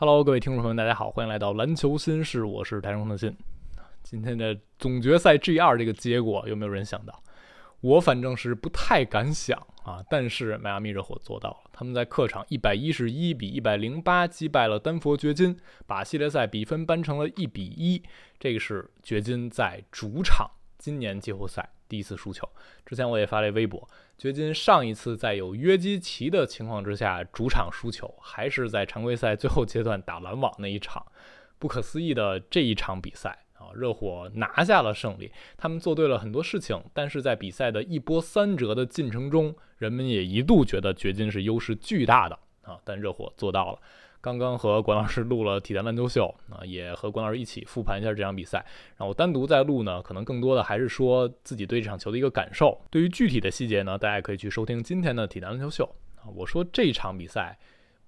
Hello，各位听众朋友，大家好，欢迎来到篮球新事，我是台中特信。今天的总决赛 G 二这个结果，有没有人想到？我反正是不太敢想啊。但是迈阿密热火做到了，他们在客场一百一十一比一百零八击败了丹佛掘金，把系列赛比分扳成了一比一。这个是掘金在主场今年季后赛第一次输球。之前我也发了微博。掘金上一次在有约基奇的情况之下主场输球，还是在常规赛最后阶段打篮网那一场，不可思议的这一场比赛啊！热火拿下了胜利，他们做对了很多事情，但是在比赛的一波三折的进程中，人们也一度觉得掘金是优势巨大的啊，但热火做到了。刚刚和管老师录了体坛篮球秀啊，也和管老师一起复盘一下这场比赛。然后单独在录呢，可能更多的还是说自己对这场球的一个感受。对于具体的细节呢，大家可以去收听今天的体坛篮球秀啊。我说这场比赛，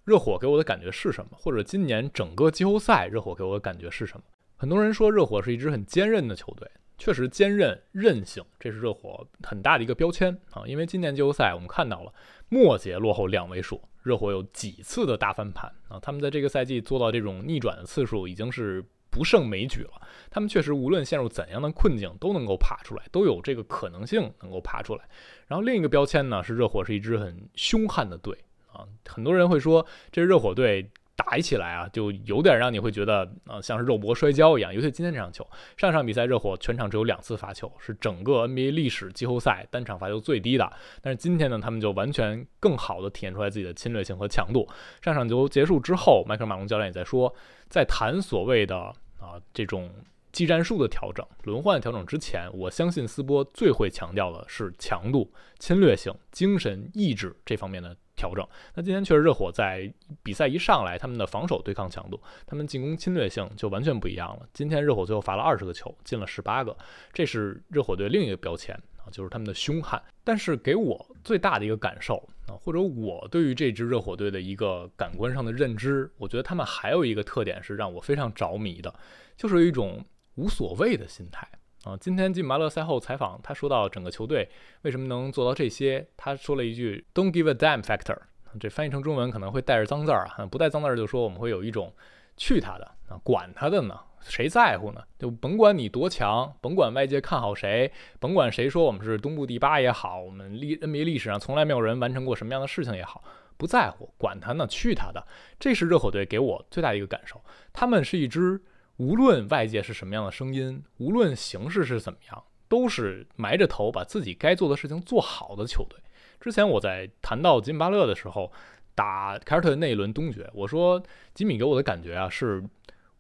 热火给我的感觉是什么？或者今年整个季后赛，热火给我的感觉是什么？很多人说热火是一支很坚韧的球队，确实坚韧韧性，这是热火很大的一个标签啊。因为今年季后赛我们看到了末节落后两位数。热火有几次的大翻盘啊？他们在这个赛季做到这种逆转的次数已经是不胜枚举了。他们确实无论陷入怎样的困境都能够爬出来，都有这个可能性能够爬出来。然后另一个标签呢是热火是一支很凶悍的队啊。很多人会说这热火队。打起来啊，就有点让你会觉得啊，像是肉搏摔跤一样。尤其今天这场球，上场比赛热火全场只有两次罚球，是整个 NBA 历史季后赛单场罚球最低的。但是今天呢，他们就完全更好的体现出来自己的侵略性和强度。上场球结束之后，迈克尔马龙教练也在说，在谈所谓的啊这种。技战术的调整、轮换调整之前，我相信斯波最会强调的是强度、侵略性、精神意志这方面的调整。那今天确实热火在比赛一上来，他们的防守对抗强度，他们进攻侵略性就完全不一样了。今天热火最后罚了二十个球，进了十八个，这是热火队另一个标签啊，就是他们的凶悍。但是给我最大的一个感受啊，或者我对于这支热火队的一个感官上的认知，我觉得他们还有一个特点是让我非常着迷的，就是一种。无所谓的心态啊！今天进马勒赛后采访，他说到整个球队为什么能做到这些，他说了一句 “Don't give a damn factor”，这翻译成中文可能会带着脏字儿啊，不带脏字儿就说我们会有一种去他的啊，管他的呢，谁在乎呢？就甭管你多强，甭管外界看好谁，甭管谁说我们是东部第八也好，我们历 NBA 历史上从来没有人完成过什么样的事情也好，不在乎，管他呢，去他的！这是热火队给我最大的一个感受，他们是一支。无论外界是什么样的声音，无论形势是怎么样，都是埋着头把自己该做的事情做好的球队。之前我在谈到吉米巴勒的时候，打凯尔特人那一轮东决，我说吉米给我的感觉啊是，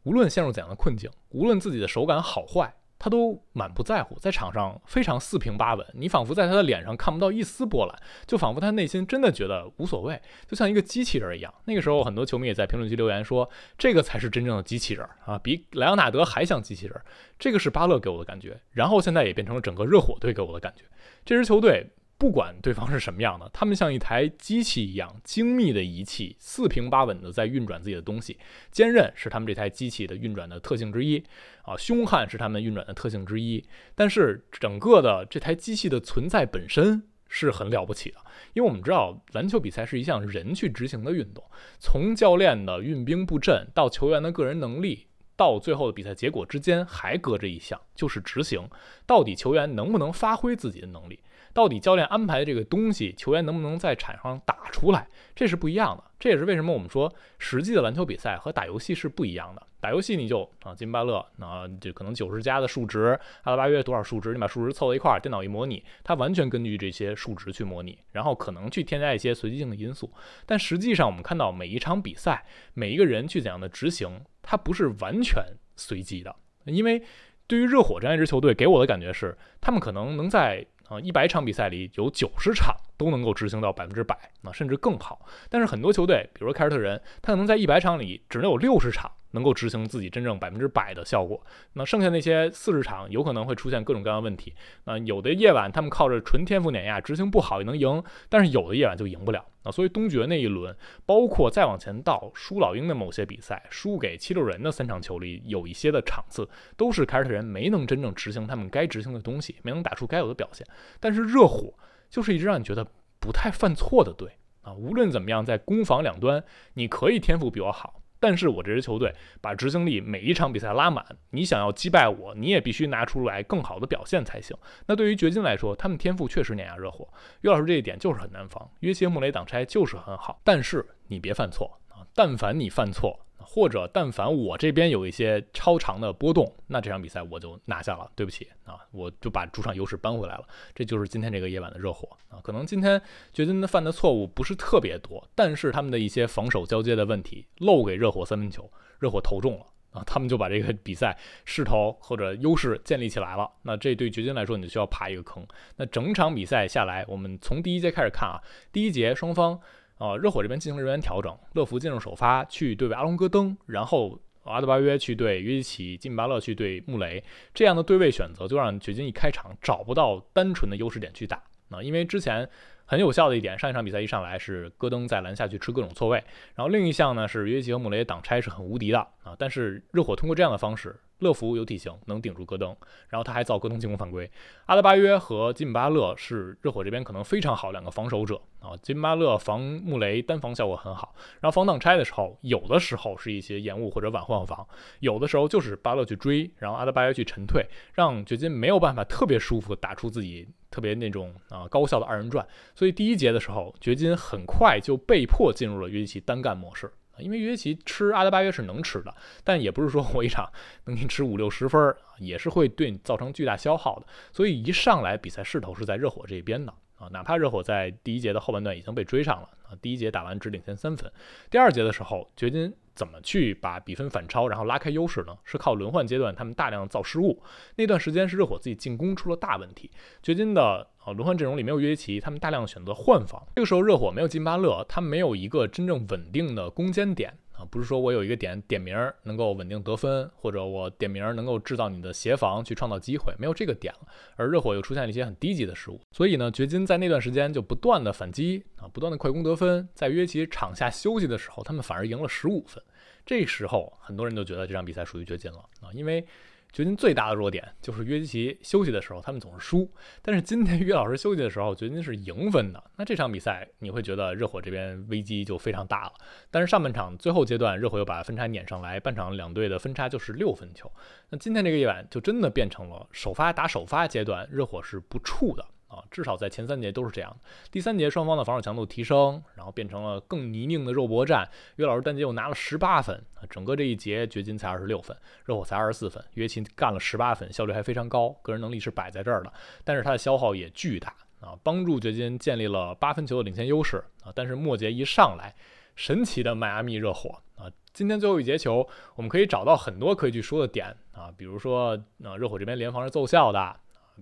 无论陷入怎样的困境，无论自己的手感好坏。他都满不在乎，在场上非常四平八稳，你仿佛在他的脸上看不到一丝波澜，就仿佛他内心真的觉得无所谓，就像一个机器人一样。那个时候，很多球迷也在评论区留言说，这个才是真正的机器人啊，比莱昂纳德还像机器人。这个是巴勒给我的感觉，然后现在也变成了整个热火队给我的感觉。这支球队。不管对方是什么样的，他们像一台机器一样精密的仪器，四平八稳的在运转自己的东西。坚韧是他们这台机器的运转的特性之一，啊，凶悍是他们运转的特性之一。但是整个的这台机器的存在本身是很了不起的，因为我们知道篮球比赛是一项人去执行的运动，从教练的运兵布阵到球员的个人能力，到最后的比赛结果之间还隔着一项，就是执行。到底球员能不能发挥自己的能力？到底教练安排的这个东西，球员能不能在场上打出来，这是不一样的。这也是为什么我们说实际的篮球比赛和打游戏是不一样的。打游戏你就啊，金巴勒，那就可能九十加的数值，阿拉巴约多少数值，你把数值凑到一块儿，电脑一模拟，它完全根据这些数值去模拟，然后可能去添加一些随机性的因素。但实际上我们看到每一场比赛，每一个人去怎样的执行，它不是完全随机的。因为对于热火这样一支球队，给我的感觉是，他们可能能在。啊，一百场比赛里有九十场都能够执行到百分之百，啊，甚至更好。但是很多球队，比如说凯尔特人，他可能在一百场里只能有六十场。能够执行自己真正百分之百的效果，那剩下那些四十场有可能会出现各种各样的问题。那有的夜晚他们靠着纯天赋碾压执行不好也能赢，但是有的夜晚就赢不了。啊，所以东决那一轮，包括再往前到输老鹰的某些比赛，输给七六人的三场球里，有一些的场次都是凯尔特人没能真正执行他们该执行的东西，没能打出该有的表现。但是热火就是一直让你觉得不太犯错的队啊，无论怎么样，在攻防两端，你可以天赋比我好。但是我这支球队把执行力每一场比赛拉满，你想要击败我，你也必须拿出来更好的表现才行。那对于掘金来说，他们天赋确实碾压热火，约老师这一点就是很难防，约奇穆雷挡拆就是很好，但是你别犯错啊，但凡你犯错。或者，但凡我这边有一些超长的波动，那这场比赛我就拿下了。对不起啊，我就把主场优势扳回来了。这就是今天这个夜晚的热火啊。可能今天掘金的犯的错误不是特别多，但是他们的一些防守交接的问题漏给热火三分球，热火投中了啊，他们就把这个比赛势头或者优势建立起来了。那这对掘金来说，你就需要爬一个坑。那整场比赛下来，我们从第一节开始看啊，第一节双方。呃，热火这边进行了人员调整，乐福进入首发去对位阿隆戈登，然后阿德巴约去对约基奇，金巴勒去对穆雷，这样的对位选择就让掘金一开场找不到单纯的优势点去打啊，因为之前很有效的一点，上一场比赛一上来是戈登在篮下去吃各种错位，然后另一项呢是约基奇和穆雷挡拆是很无敌的啊，但是热火通过这样的方式。乐福有体型，能顶住戈登，然后他还造戈登进攻犯规。阿德巴约和金巴勒是热火这边可能非常好两个防守者啊。金巴勒防穆雷单防效果很好，然后防挡拆的时候，有的时候是一些延误或者晚换防，有的时候就是巴勒去追，然后阿德巴约去沉退，让掘金没有办法特别舒服打出自己特别那种啊高效的二人转。所以第一节的时候，掘金很快就被迫进入了约基奇单干模式。因为约基奇吃阿德巴约是能吃的，但也不是说我一场 能给你吃五六十分，也是会对你造成巨大消耗的。所以一上来比赛势头是在热火这一边的啊，哪怕热火在第一节的后半段已经被追上了啊，第一节打完只领先三分，第二节的时候掘金怎么去把比分反超，然后拉开优势呢？是靠轮换阶段他们大量造失误，那段时间是热火自己进攻出了大问题，掘金的。啊，轮换阵容里没有约基奇，他们大量选择换防。这个时候热火没有金巴勒，他没有一个真正稳定的攻坚点啊，不是说我有一个点点名能够稳定得分，或者我点名能够制造你的协防去创造机会，没有这个点了。而热火又出现了一些很低级的失误，所以呢，掘金在那段时间就不断的反击啊，不断的快攻得分。在约基场下休息的时候，他们反而赢了十五分。这时候很多人都觉得这场比赛属于掘金了啊，因为。掘金最大的弱点就是约基奇休息的时候，他们总是输。但是今天约老师休息的时候，掘金是赢分的。那这场比赛你会觉得热火这边危机就非常大了。但是上半场最后阶段，热火又把分差撵上来，半场两队的分差就是六分球。那今天这个夜晚就真的变成了首发打首发阶段，热火是不怵的。啊，至少在前三节都是这样的。第三节双方的防守强度提升，然后变成了更泥泞的肉搏战。约老师单节又拿了十八分啊，整个这一节掘金才二十六分，热火才二十四分，约奇干了十八分，效率还非常高，个人能力是摆在这儿的。但是他的消耗也巨大啊，帮助掘金建立了八分球的领先优势啊。但是末节一上来，神奇的迈阿密热火啊，今天最后一节球，我们可以找到很多可以去说的点啊，比如说啊，热火这边联防是奏效的。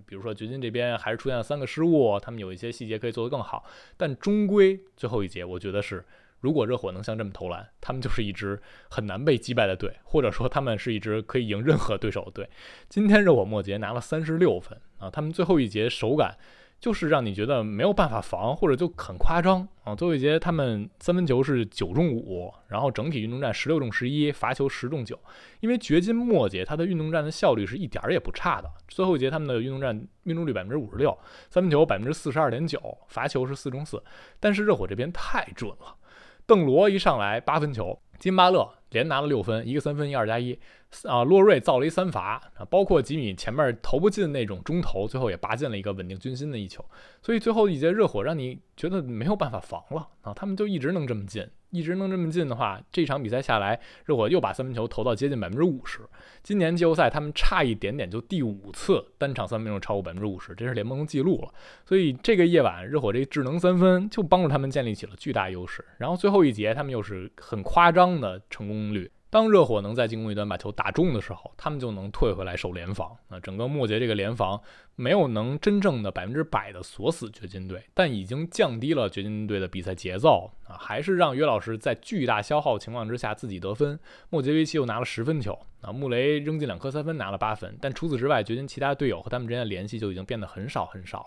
比如说掘金这边还是出现了三个失误，他们有一些细节可以做得更好，但终归最后一节，我觉得是如果热火能像这么投篮，他们就是一支很难被击败的队，或者说他们是一支可以赢任何对手的队。今天热火末节拿了三十六分啊，他们最后一节手感。就是让你觉得没有办法防，或者就很夸张啊！最后一节他们三分球是九中五，然后整体运动战十六中十一，罚球十中九。因为掘金末节他的运动战的效率是一点儿也不差的，最后一节他们的运动战命中率百分之五十六，三分球百分之四十二点九，罚球是四中四。但是热火这边太准了，邓罗一上来八分球，金巴勒连拿了六分，一个三分一二加一。啊，洛瑞造了一三罚啊，包括吉米前面投不进那种中投，最后也拔进了一个稳定军心的一球，所以最后一节热火让你觉得没有办法防了啊，他们就一直能这么进，一直能这么进的话，这场比赛下来，热火又把三分球投到接近百分之五十。今年季后赛他们差一点点就第五次单场三分球超过百分之五十，这是联盟的记录了。所以这个夜晚热火这智能三分就帮助他们建立起了巨大优势，然后最后一节他们又是很夸张的成功率。当热火能在进攻一端把球打中的时候，他们就能退回来守联防。那整个末节这个联防没有能真正的百分之百的锁死掘金队，但已经降低了掘金队的比赛节奏啊，还是让约老师在巨大消耗情况之下自己得分。末节维奇又拿了十分球啊，穆雷扔进两颗三分拿了八分，但除此之外，掘金其他队友和他们之间的联系就已经变得很少很少了。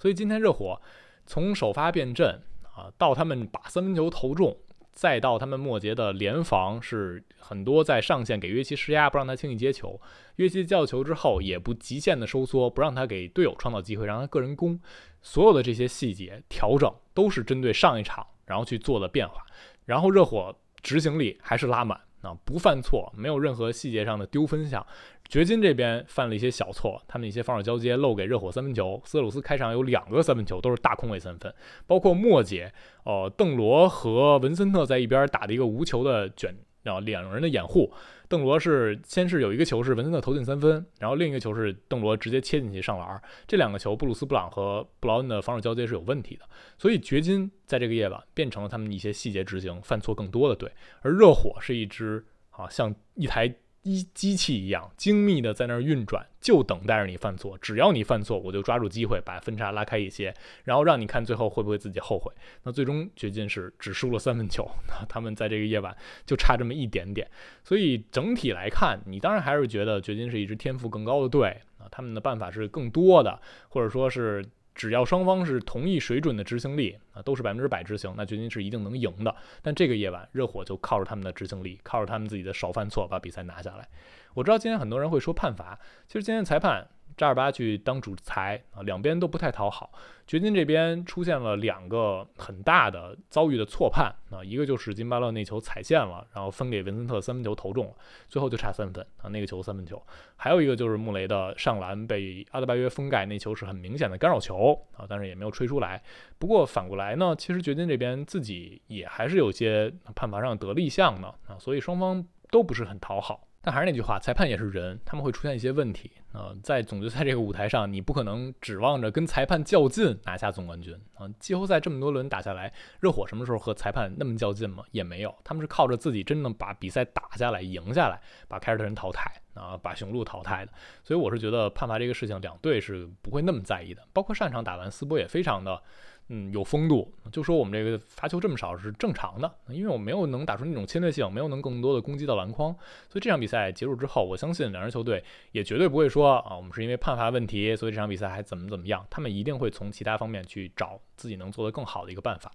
所以今天热火从首发变阵啊，到他们把三分球投中。再到他们末节的联防是很多在上线给约基施压，不让他轻易接球。约基接到球之后也不极限的收缩，不让他给队友创造机会，让他个人攻。所有的这些细节调整都是针对上一场然后去做的变化。然后热火执行力还是拉满啊，不犯错，没有任何细节上的丢分项。掘金这边犯了一些小错，他们一些防守交接漏给热火三分球。斯鲁斯开场有两个三分球都是大空位三分，包括末节，哦，邓罗和文森特在一边打的一个无球的卷，然后两人的掩护。邓罗是先是有一个球是文森特投进三分，然后另一个球是邓罗直接切进去上篮。这两个球布鲁斯布朗和布劳恩的防守交接是有问题的，所以掘金在这个夜晚变成了他们一些细节执行犯错更多的队，而热火是一支啊像一台。一机器一样精密的在那儿运转，就等待着你犯错。只要你犯错，我就抓住机会把分差拉开一些，然后让你看最后会不会自己后悔。那最终掘金是只输了三分球，那他们在这个夜晚就差这么一点点。所以整体来看，你当然还是觉得掘金是一支天赋更高的队啊，他们的办法是更多的，或者说是。只要双方是同一水准的执行力啊，都是百分之百执行，那掘金是一定能赢的。但这个夜晚，热火就靠着他们的执行力，靠着他们自己的少犯错，把比赛拿下来。我知道今天很多人会说判罚，其实今天裁判。扎尔巴去当主裁啊，两边都不太讨好。掘金这边出现了两个很大的遭遇的错判啊，一个就是金巴勒那球踩线了，然后分给文森特三分球投中了，最后就差三分啊，那个球三分球。还有一个就是穆雷的上篮被阿德巴约封盖，那球是很明显的干扰球啊，但是也没有吹出来。不过反过来呢，其实掘金这边自己也还是有些判罚上得力项的啊，所以双方都不是很讨好。但还是那句话，裁判也是人，他们会出现一些问题啊。在总决赛这个舞台上，你不可能指望着跟裁判较劲拿下总冠军啊。季后赛这么多轮打下来，热火什么时候和裁判那么较劲吗？也没有，他们是靠着自己真正把比赛打下来、赢下来，把凯尔特人淘汰啊，把雄鹿淘汰的。所以我是觉得判罚这个事情，两队是不会那么在意的。包括上场打完，斯波也非常的。嗯，有风度，就说我们这个罚球这么少是正常的，因为我没有能打出那种侵略性，没有能更多的攻击到篮筐，所以这场比赛结束之后，我相信两支球队也绝对不会说啊，我们是因为判罚问题，所以这场比赛还怎么怎么样，他们一定会从其他方面去找自己能做得更好的一个办法。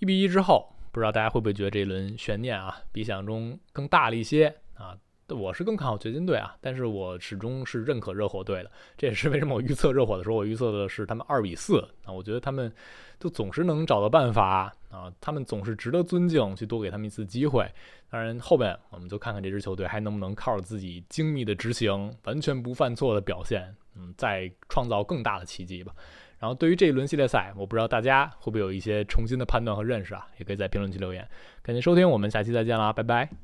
一比一之后，不知道大家会不会觉得这一轮悬念啊，比想象中更大了一些啊？我是更看好掘金队啊，但是我始终是认可热火队的。这也是为什么我预测热火的时候，我预测的是他们二比四啊。我觉得他们就总是能找到办法啊，他们总是值得尊敬，去多给他们一次机会。当然后面我们就看看这支球队还能不能靠着自己精密的执行，完全不犯错的表现，嗯，再创造更大的奇迹吧。然后对于这一轮系列赛，我不知道大家会不会有一些重新的判断和认识啊，也可以在评论区留言。感谢收听，我们下期再见啦，拜拜。